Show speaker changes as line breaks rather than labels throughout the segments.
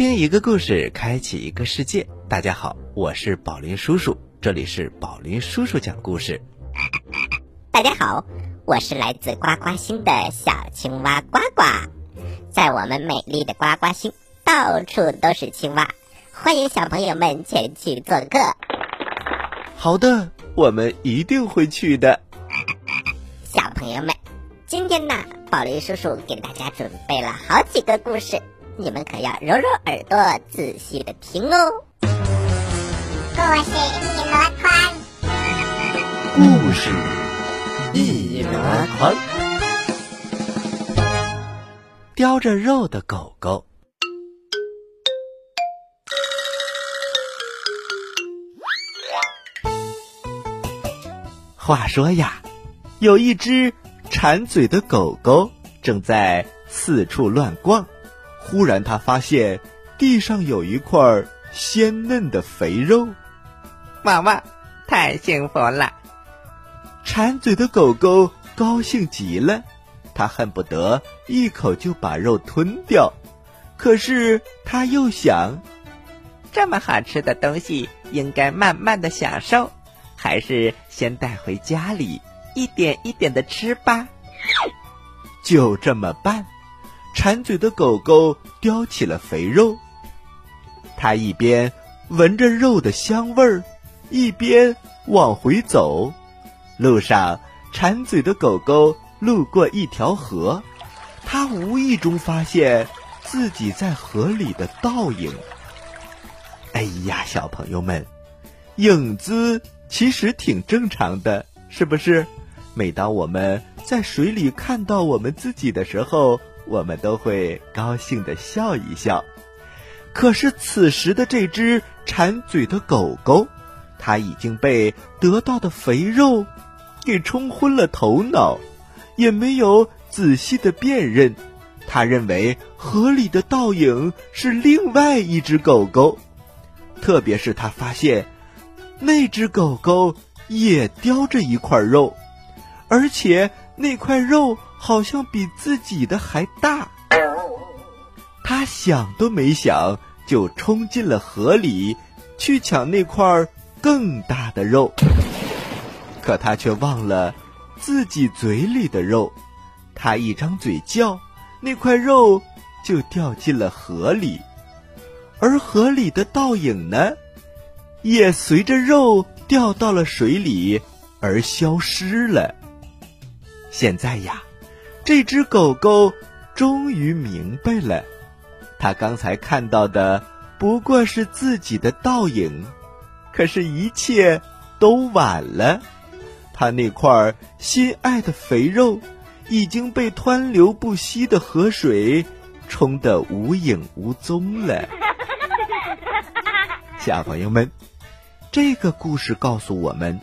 倾听一个故事，开启一个世界。大家好，我是宝林叔叔，这里是宝林叔叔讲故事。
大家好，我是来自呱呱星的小青蛙呱呱。在我们美丽的呱呱星，到处都是青蛙，欢迎小朋友们前去做客。
好的，我们一定会去的。
小朋友们，今天呢，宝林叔叔给大家准备了好几个故事。你们可要揉揉耳朵，仔细的听哦。
故事一箩筐，
故事一箩筐，叼着肉的狗狗。话说呀，有一只馋嘴的狗狗正在四处乱逛。忽然，他发现地上有一块鲜嫩的肥肉，
妈妈，太幸福了！
馋嘴的狗狗高兴极了，它恨不得一口就把肉吞掉。可是，它又想，
这么好吃的东西应该慢慢的享受，还是先带回家里，一点一点的吃吧。
就这么办。馋嘴的狗狗叼起了肥肉，它一边闻着肉的香味儿，一边往回走。路上，馋嘴的狗狗路过一条河，它无意中发现自己在河里的倒影。哎呀，小朋友们，影子其实挺正常的，是不是？每当我们在水里看到我们自己的时候，我们都会高兴的笑一笑，可是此时的这只馋嘴的狗狗，它已经被得到的肥肉给冲昏了头脑，也没有仔细的辨认。他认为河里的倒影是另外一只狗狗，特别是他发现那只狗狗也叼着一块肉，而且那块肉。好像比自己的还大，他想都没想就冲进了河里，去抢那块更大的肉。可他却忘了自己嘴里的肉，他一张嘴叫，那块肉就掉进了河里，而河里的倒影呢，也随着肉掉到了水里而消失了。现在呀。这只狗狗终于明白了，它刚才看到的不过是自己的倒影，可是，一切都晚了。它那块心爱的肥肉已经被湍流不息的河水冲得无影无踪了。小朋友们，这个故事告诉我们：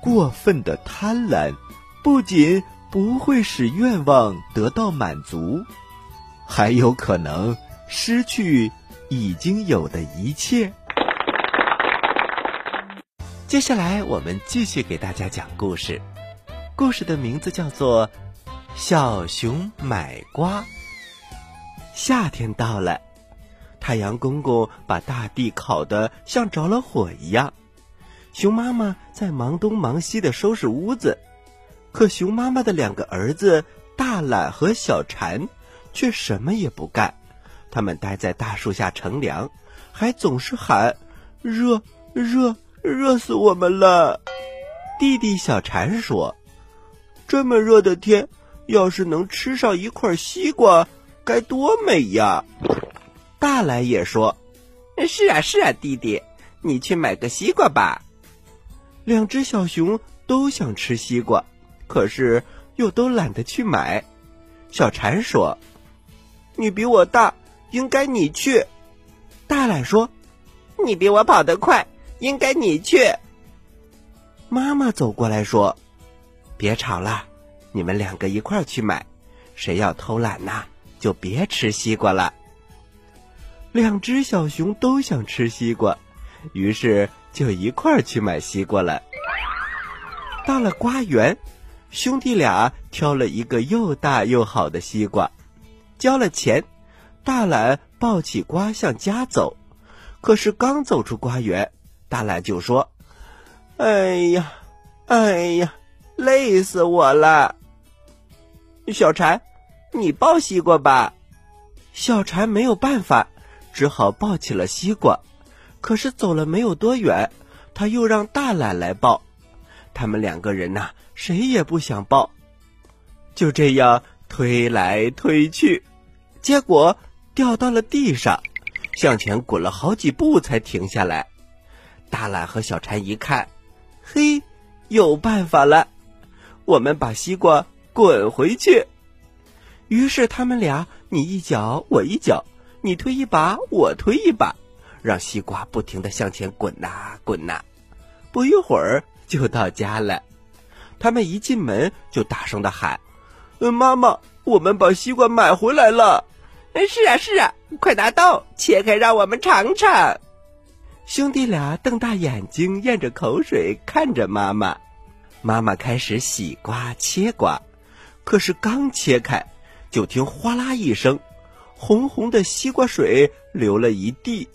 过分的贪婪不仅……不会使愿望得到满足，还有可能失去已经有的一切。接下来，我们继续给大家讲故事。故事的名字叫做《小熊买瓜》。夏天到了，太阳公公把大地烤得像着了火一样，熊妈妈在忙东忙西的收拾屋子。可熊妈妈的两个儿子大懒和小馋，却什么也不干。他们待在大树下乘凉，还总是喊：“热热热死我们了！”弟弟小馋说：“这么热的天，要是能吃上一块西瓜，该多美呀！”大懒也说：“
是啊是啊，弟弟，你去买个西瓜吧。”
两只小熊都想吃西瓜。可是又都懒得去买，小蝉说：“
你比我大，应该你去。”
大懒说：“
你比我跑得快，应该你去。”
妈妈走过来说：“别吵了，你们两个一块去买，谁要偷懒呐，就别吃西瓜了。”两只小熊都想吃西瓜，于是就一块去买西瓜了。到了瓜园。兄弟俩挑了一个又大又好的西瓜，交了钱，大懒抱起瓜向家走，可是刚走出瓜园，大懒就说：“哎呀，哎呀，累死我了！”小蝉，你抱西瓜吧。小蝉没有办法，只好抱起了西瓜。可是走了没有多远，他又让大懒来抱。他们两个人呐，谁也不想抱，就这样推来推去，结果掉到了地上，向前滚了好几步才停下来。大懒和小馋一看，嘿，有办法了，我们把西瓜。滚回去！于是他们俩你一脚我一脚，你推一把我推一把，让西瓜不停的向前滚呐滚呐。不一会儿就到家了。他们一进门就大声的喊：“妈妈，我们把西瓜买回来了！”“
是啊是啊，快拿刀切开，让我们尝尝。”
兄弟俩瞪大眼睛，咽着口水看着妈妈。妈妈开始洗瓜切瓜。可是刚切开，就听哗啦一声，红红的西瓜水流了一地。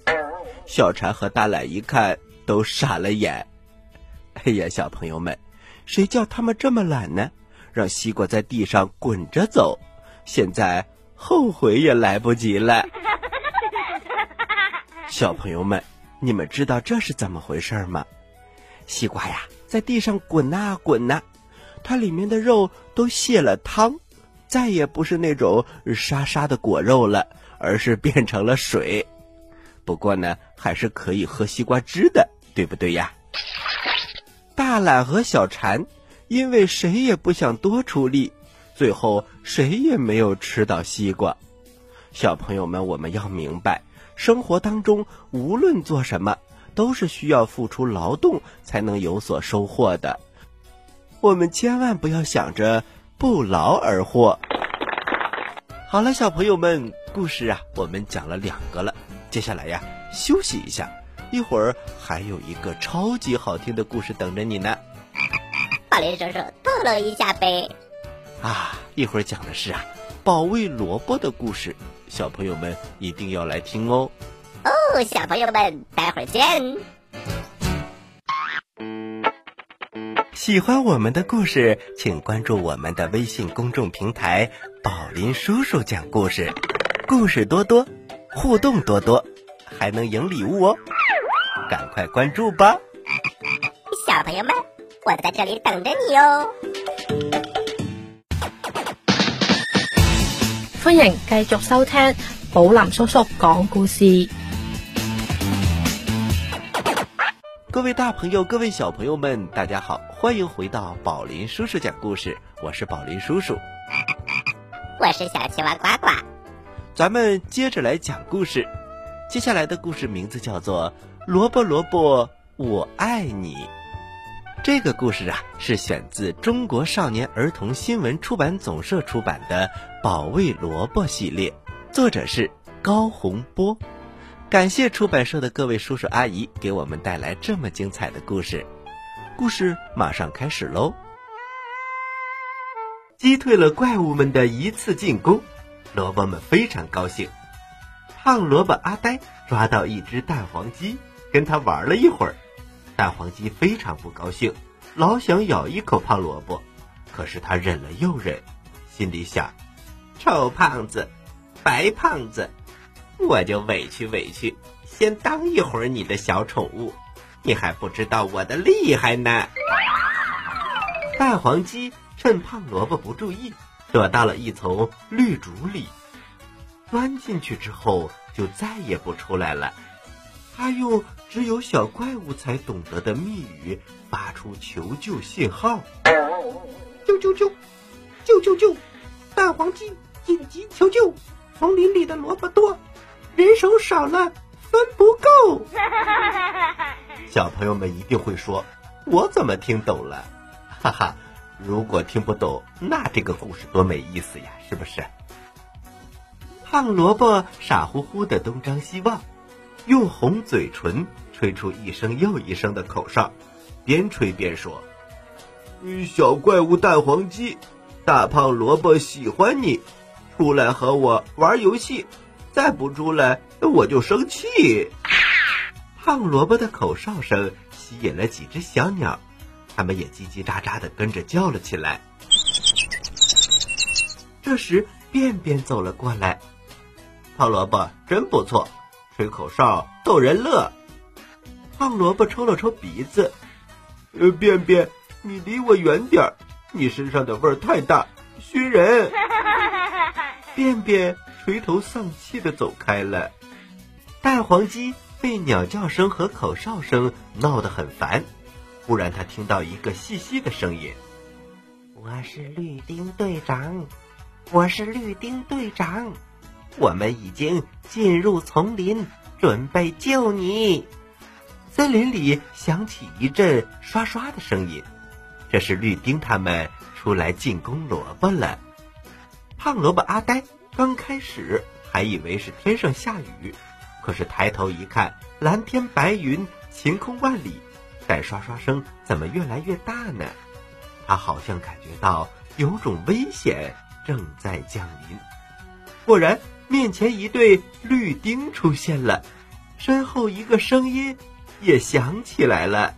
小蝉和大懒一看，都傻了眼。哎 呀，小朋友们，谁叫他们这么懒呢？让西瓜在地上滚着走，现在后悔也来不及了。小朋友们，你们知道这是怎么回事吗？西瓜呀，在地上滚呐滚呐。它里面的肉都泄了汤，再也不是那种沙沙的果肉了，而是变成了水。不过呢，还是可以喝西瓜汁的，对不对呀？大懒和小馋因为谁也不想多出力，最后谁也没有吃到西瓜。小朋友们，我们要明白，生活当中无论做什么，都是需要付出劳动才能有所收获的。我们千万不要想着不劳而获。好了，小朋友们，故事啊，我们讲了两个了。接下来呀，休息一下，一会儿还有一个超级好听的故事等着你呢。
宝林叔叔透露一下呗。
啊，一会儿讲的是啊，保卫萝卜的故事，小朋友们一定要来听哦。
哦，小朋友们，待会儿见。
喜欢我们的故事，请关注我们的微信公众平台“宝林叔叔讲故事”，故事多多，互动多多，还能赢礼物哦！赶快关注吧，
小朋友们，我在这里等着你哦！
欢迎继续收听宝林叔叔讲故事。
各位大朋友，各位小朋友们，大家好，欢迎回到宝林叔叔讲故事。我是宝林叔叔，
我是小青蛙呱呱。
咱们接着来讲故事。接下来的故事名字叫做《萝卜萝卜我爱你》。这个故事啊，是选自中国少年儿童新闻出版总社出版的《保卫萝卜》系列，作者是高洪波。感谢出版社的各位叔叔阿姨给我们带来这么精彩的故事，故事马上开始喽！击退了怪物们的一次进攻，萝卜们非常高兴。胖萝卜阿呆抓到一只蛋黄鸡，跟他玩了一会儿。蛋黄鸡非常不高兴，老想咬一口胖萝卜，可是他忍了又忍，心里想：臭胖子，白胖子。我就委屈委屈，先当一会儿你的小宠物，你还不知道我的厉害呢。大黄鸡趁胖萝卜不注意，躲到了一丛绿竹里，钻进去之后就再也不出来了。他用只有小怪物才懂得的密语发出求救信号：救救救，救救救！蛋黄鸡紧急求救，丛林里的萝卜多。人手少了，分不够。小朋友们一定会说：“我怎么听懂了？”哈哈，如果听不懂，那这个故事多没意思呀，是不是？胖萝卜傻乎乎的东张西望，用红嘴唇吹出一声又一声的口哨，边吹边说：“小怪物蛋黄鸡，大胖萝卜喜欢你，出来和我玩游戏。”再不出来我就生气。胖萝卜的口哨声吸引了几只小鸟，它们也叽叽喳喳的跟着叫了起来。这时，便便走了过来。胖萝卜真不错，吹口哨逗人乐。胖萝卜抽了抽鼻子，呃，便便，你离我远点儿，你身上的味儿太大，熏人。便便垂头丧气的走开了。蛋黄鸡被鸟叫声和口哨声闹得很烦，忽然他听到一个细细的声音：“
我是绿丁队长，我是绿丁队长，我们已经进入丛林，准备救你。”
森林里响起一阵刷刷的声音，这是绿丁他们出来进攻萝卜了。胖萝卜阿呆刚开始还以为是天上下雨，可是抬头一看，蓝天白云，晴空万里，但刷刷声怎么越来越大呢？他好像感觉到有种危险正在降临。果然，面前一对绿丁出现了，身后一个声音。也响起来了，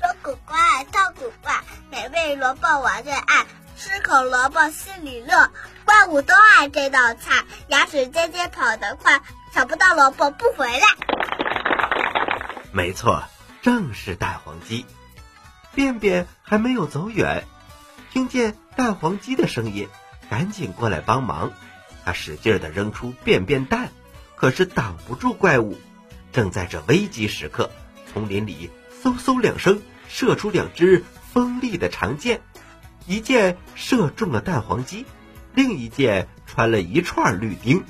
说古怪，叫古怪，美味萝卜我最爱，吃口萝卜心里乐，怪物都爱这道菜，牙齿尖尖跑得快，找不到萝卜不回来。
没错，正是蛋黄鸡。便便还没有走远，听见蛋黄鸡的声音，赶紧过来帮忙。他使劲的扔出便便蛋，可是挡不住怪物。正在这危急时刻。丛林里，嗖嗖两声，射出两只锋利的长剑，一箭射中了蛋黄鸡，另一箭穿了一串绿丁，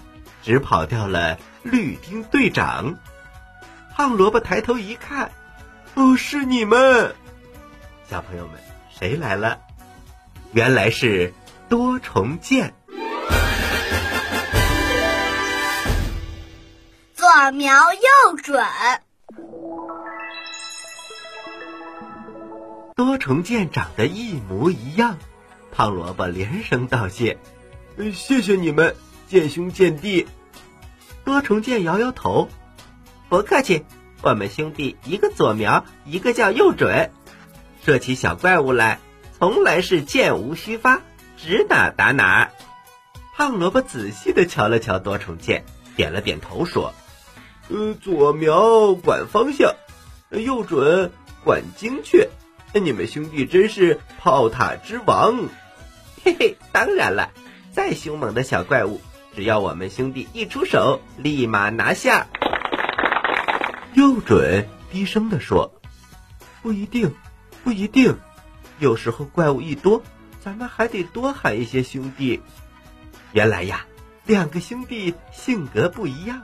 只跑掉了绿丁队长。胖萝卜抬头一看，哦，是你们！小朋友们，谁来了？原来是多重剑。
左瞄右准。
多重剑长得一模一样，胖萝卜连声道谢：“谢谢你们，剑兄剑弟。”多重剑摇摇头：“
不客气，我们兄弟一个左瞄，一个叫右准，射起小怪物来，从来是箭无虚发，指哪打哪。”
胖萝卜仔细的瞧了瞧多重剑，点了点头说：“呃，左瞄管方向，右准管精确。”你们兄弟真是炮塔之王，
嘿嘿！当然了，再凶猛的小怪物，只要我们兄弟一出手，立马拿下。
右准低声的说：“不一定，不一定，有时候怪物一多，咱们还得多喊一些兄弟。”原来呀，两个兄弟性格不一样，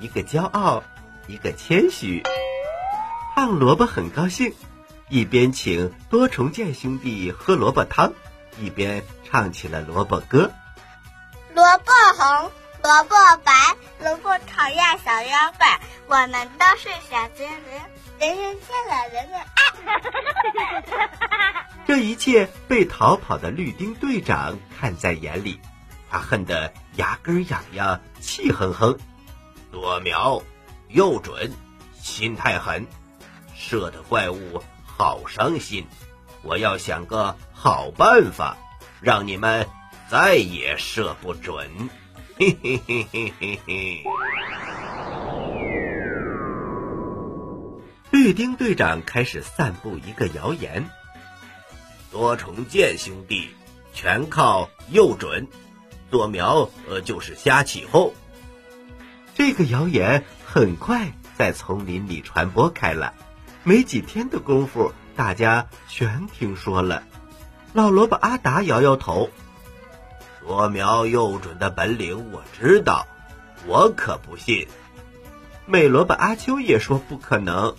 一个骄傲，一个谦虚。胖萝卜很高兴。一边请多重剑兄弟喝萝卜汤，一边唱起了萝卜歌。
萝卜红，萝卜白，萝卜讨厌小妖怪。我们都是小精灵，人人见了人人爱。
这一切被逃跑的绿丁队长看在眼里，他恨得牙根痒痒，气哼哼。
左瞄，右准，心太狠，射的怪物。好伤心，我要想个好办法，让你们再也射不准。嘿嘿嘿嘿嘿嘿。
绿丁队长开始散布一个谣言：
多重剑兄弟全靠右准，左瞄呃就是瞎起哄。
这个谣言很快在丛林里传播开了。没几天的功夫，大家全听说了。老萝卜阿达摇摇头：“
左瞄右准的本领我知道，我可不信。”
美萝卜阿秋也说不可能。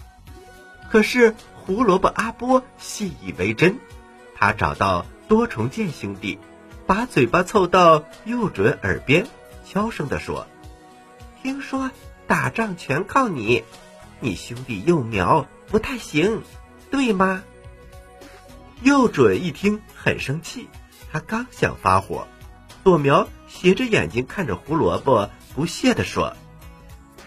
可是胡萝卜阿波信以为真，他找到多重剑兄弟，把嘴巴凑到右准耳边，悄声地说：“听说打仗全靠你，你兄弟幼苗。”不太行，对吗？右准一听很生气，他刚想发火，左苗斜着眼睛看着胡萝卜，不屑地说：“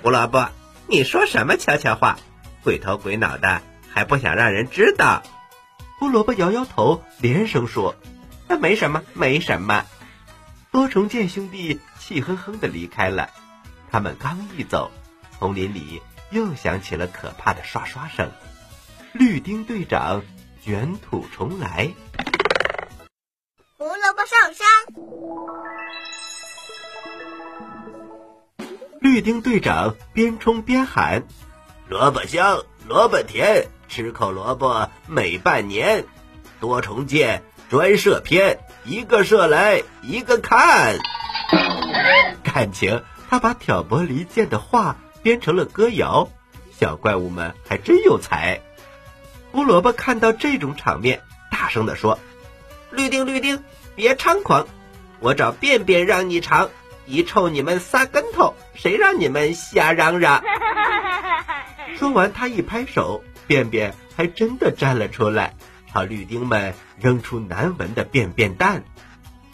胡萝卜，你说什么悄悄话？鬼头鬼脑的，还不想让人知道？”胡萝卜摇摇头，连声说：“那没什么，没什么。”多重剑兄弟气哼哼的离开了。他们刚一走，丛林里又响起了可怕的刷刷声。绿丁队长卷土重来。
胡萝卜上山。
绿丁队长边冲边喊：“
萝卜香，萝卜甜，吃口萝卜美半年。多重箭专射偏，一个射来一个看。”
感情他把挑拨离间的话编成了歌谣，小怪物们还真有才。胡萝卜看到这种场面，大声地说：“绿丁，绿丁，别猖狂！我找便便让你尝，一臭你们仨跟头，谁让你们瞎嚷嚷？” 说完，他一拍手，便便还真的站了出来，朝绿丁们扔出难闻的便便蛋。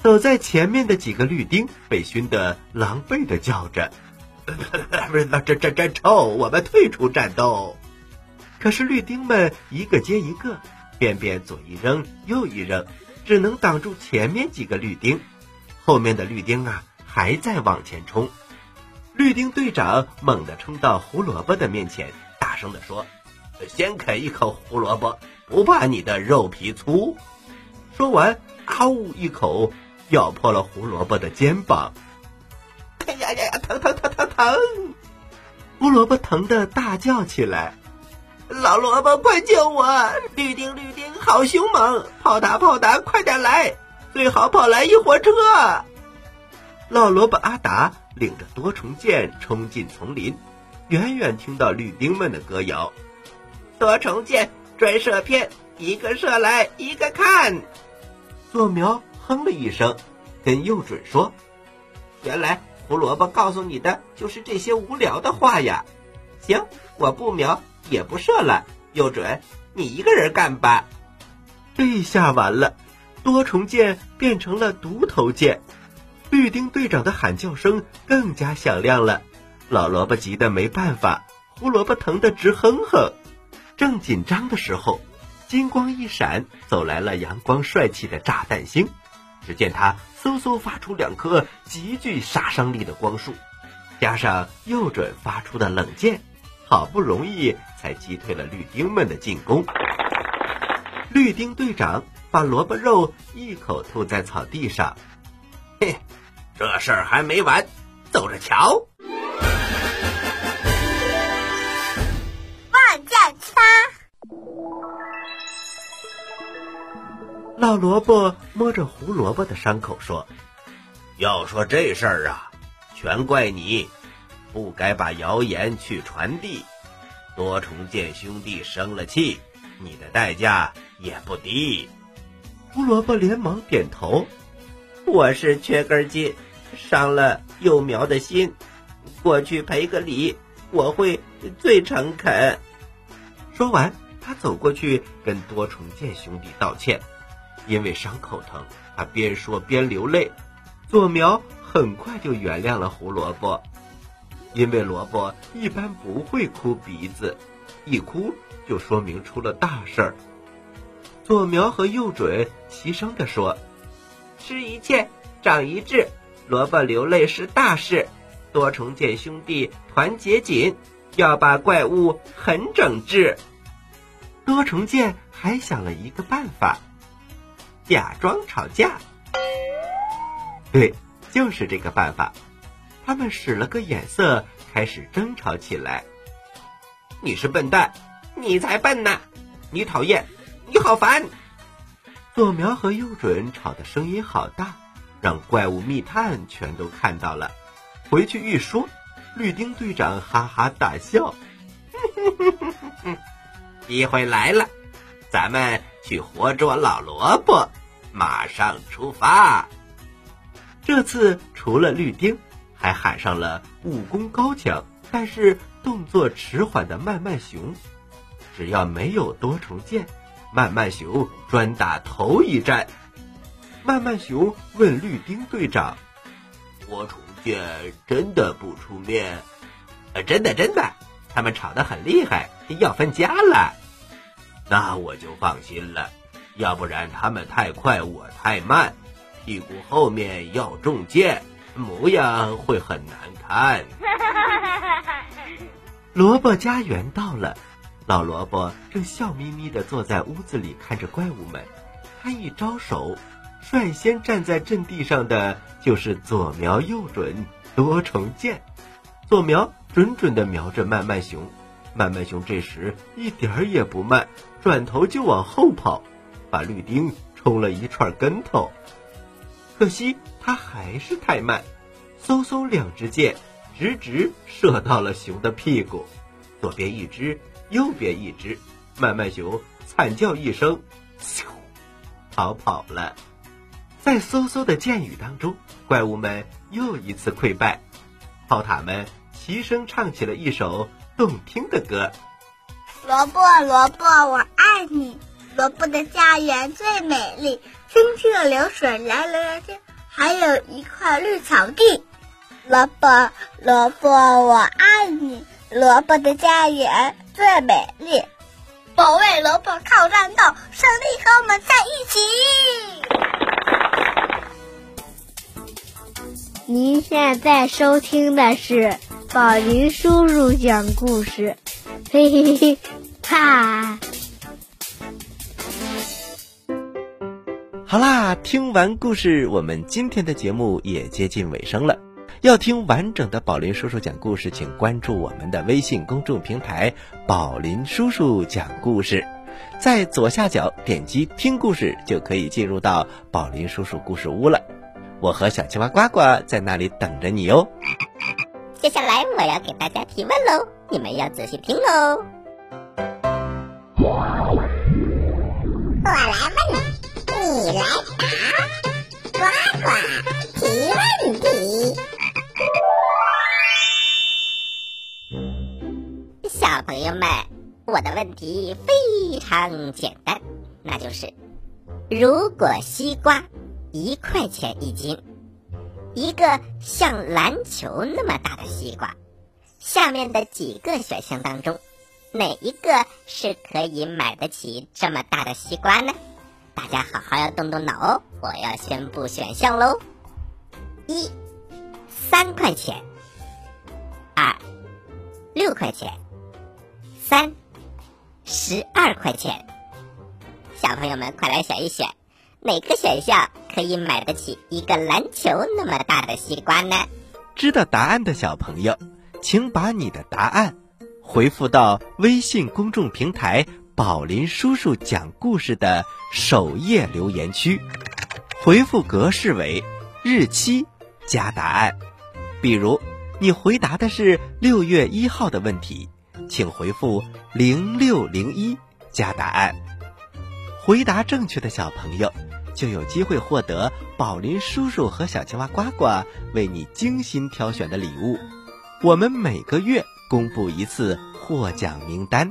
走在前面的几个绿丁被熏得狼狈的叫着：“ 不是，这这这臭！我们退出战斗。”可是绿丁们一个接一个，便便左一扔右一扔，只能挡住前面几个绿丁，后面的绿丁啊还在往前冲。绿丁队长猛地冲到胡萝卜的面前，大声地说：“
先啃一口胡萝卜，不怕你的肉皮粗。”
说完，啊呜一口咬破了胡萝卜的肩膀。哎呀呀呀！疼疼疼疼疼！胡萝卜疼得大叫起来。老萝卜，快救我！绿丁，绿丁，好凶猛！炮打，炮打，快点来！最好跑来一火车。老萝卜阿达领着多重剑冲进丛林，远远听到绿丁们的歌谣：“多重剑专射偏，一个射来一个看。”左苗哼了一声，跟右准说：“原来胡萝卜告诉你的就是这些无聊的话呀！行，我不瞄。”也不射了，右准，你一个人干吧。这下完了，多重剑变成了独头剑，绿丁队长的喊叫声更加响亮了。老萝卜急得没办法，胡萝卜疼得直哼哼。正紧张的时候，金光一闪，走来了阳光帅气的炸弹星。只见他嗖嗖发出两颗极具杀伤力的光束，加上右准发出的冷箭。好不容易才击退了绿丁们的进攻。绿丁队长把萝卜肉一口吐在草地上，
嘿，这事儿还没完，走着瞧！
老萝卜摸着胡萝卜的伤口说：“
要说这事儿啊，全怪你。”不该把谣言去传递，多重剑兄弟生了气，你的代价也不低。
胡萝卜连忙点头：“我是缺根筋，伤了幼苗的心，过去赔个礼，我会最诚恳。”说完，他走过去跟多重剑兄弟道歉，因为伤口疼，他边说边流泪。左苗很快就原谅了胡萝卜。因为萝卜一般不会哭鼻子，一哭就说明出了大事儿。左苗和右准齐声地说：“吃一堑，长一智。萝卜流泪是大事，多重剑兄弟团结紧，要把怪物狠整治。”多重剑还想了一个办法，假装吵架。对，就是这个办法。他们使了个眼色，开始争吵起来。你是笨蛋，你才笨呢！你讨厌，你好烦。左苗和右准吵的声音好大，让怪物密探全都看到了。回去一说，绿丁队长哈哈大笑。机会来了，咱们去活捉老萝卜，马上出发。这次除了绿丁。还喊上了武功高强，但是动作迟缓的慢慢熊。只要没有多重剑，慢慢熊专打头一战。慢慢熊问绿丁队长：“
多重
剑真的不出面。
呃，真的真的，他们吵得很厉害，要分家了。
那我就放心了，要不然他们太快，我太慢，屁股后面要中箭，模样会很难看。
萝卜家园到了，老萝卜正笑眯眯地坐在屋子里看着怪物们。他一招手，率先站在阵地上的就是左瞄右准多重箭。左瞄准准地瞄着慢慢熊，慢慢熊这时一点儿也不慢，转头就往后跑，把绿丁冲了一串跟头。可惜他还是太慢，嗖嗖两支箭。直直射到了熊的屁股，左边一只，右边一只，慢慢熊惨叫一声，咻，逃跑了。在嗖嗖的箭雨当中，怪物们又一次溃败，炮塔们齐声唱起了一首动听的歌：
萝卜萝卜我爱你，萝卜的家园最美丽，清清的流水来了来去，还有一块绿草地。萝卜，萝卜，我爱你。萝卜的家园最美丽，保卫萝卜靠战斗，胜利和我们在
一起。您现在收听的是宝林叔叔讲故事，嘿嘿嘿，哈！
好啦，听完故事，我们今天的节目也接近尾声了。要听完整的宝林叔叔讲故事，请关注我们的微信公众平台“宝林叔叔讲故事”，在左下角点击听故事，就可以进入到宝林叔叔故事屋了。我和小青蛙呱呱在那里等着你哦。
接下来我要给大家提问喽，你们要仔细听哦。我来问，来答，呱呱提问题。小朋友们，我的问题非常简单，那就是：如果西瓜一块钱一斤，一个像篮球那么大的西瓜，下面的几个选项当中，哪一个是可以买得起这么大的西瓜呢？大家好好要动动脑哦！我要宣布选项喽：一，三块钱；二，六块钱。三，十二块钱，小朋友们快来选一选，哪个选项可以买得起一个篮球那么大的西瓜呢？
知道答案的小朋友，请把你的答案回复到微信公众平台“宝林叔叔讲故事”的首页留言区，回复格式为日期加答案。比如，你回答的是六月一号的问题。请回复零六零一加答案，回答正确的小朋友就有机会获得宝林叔叔和小青蛙呱呱为你精心挑选的礼物。我们每个月公布一次获奖名单，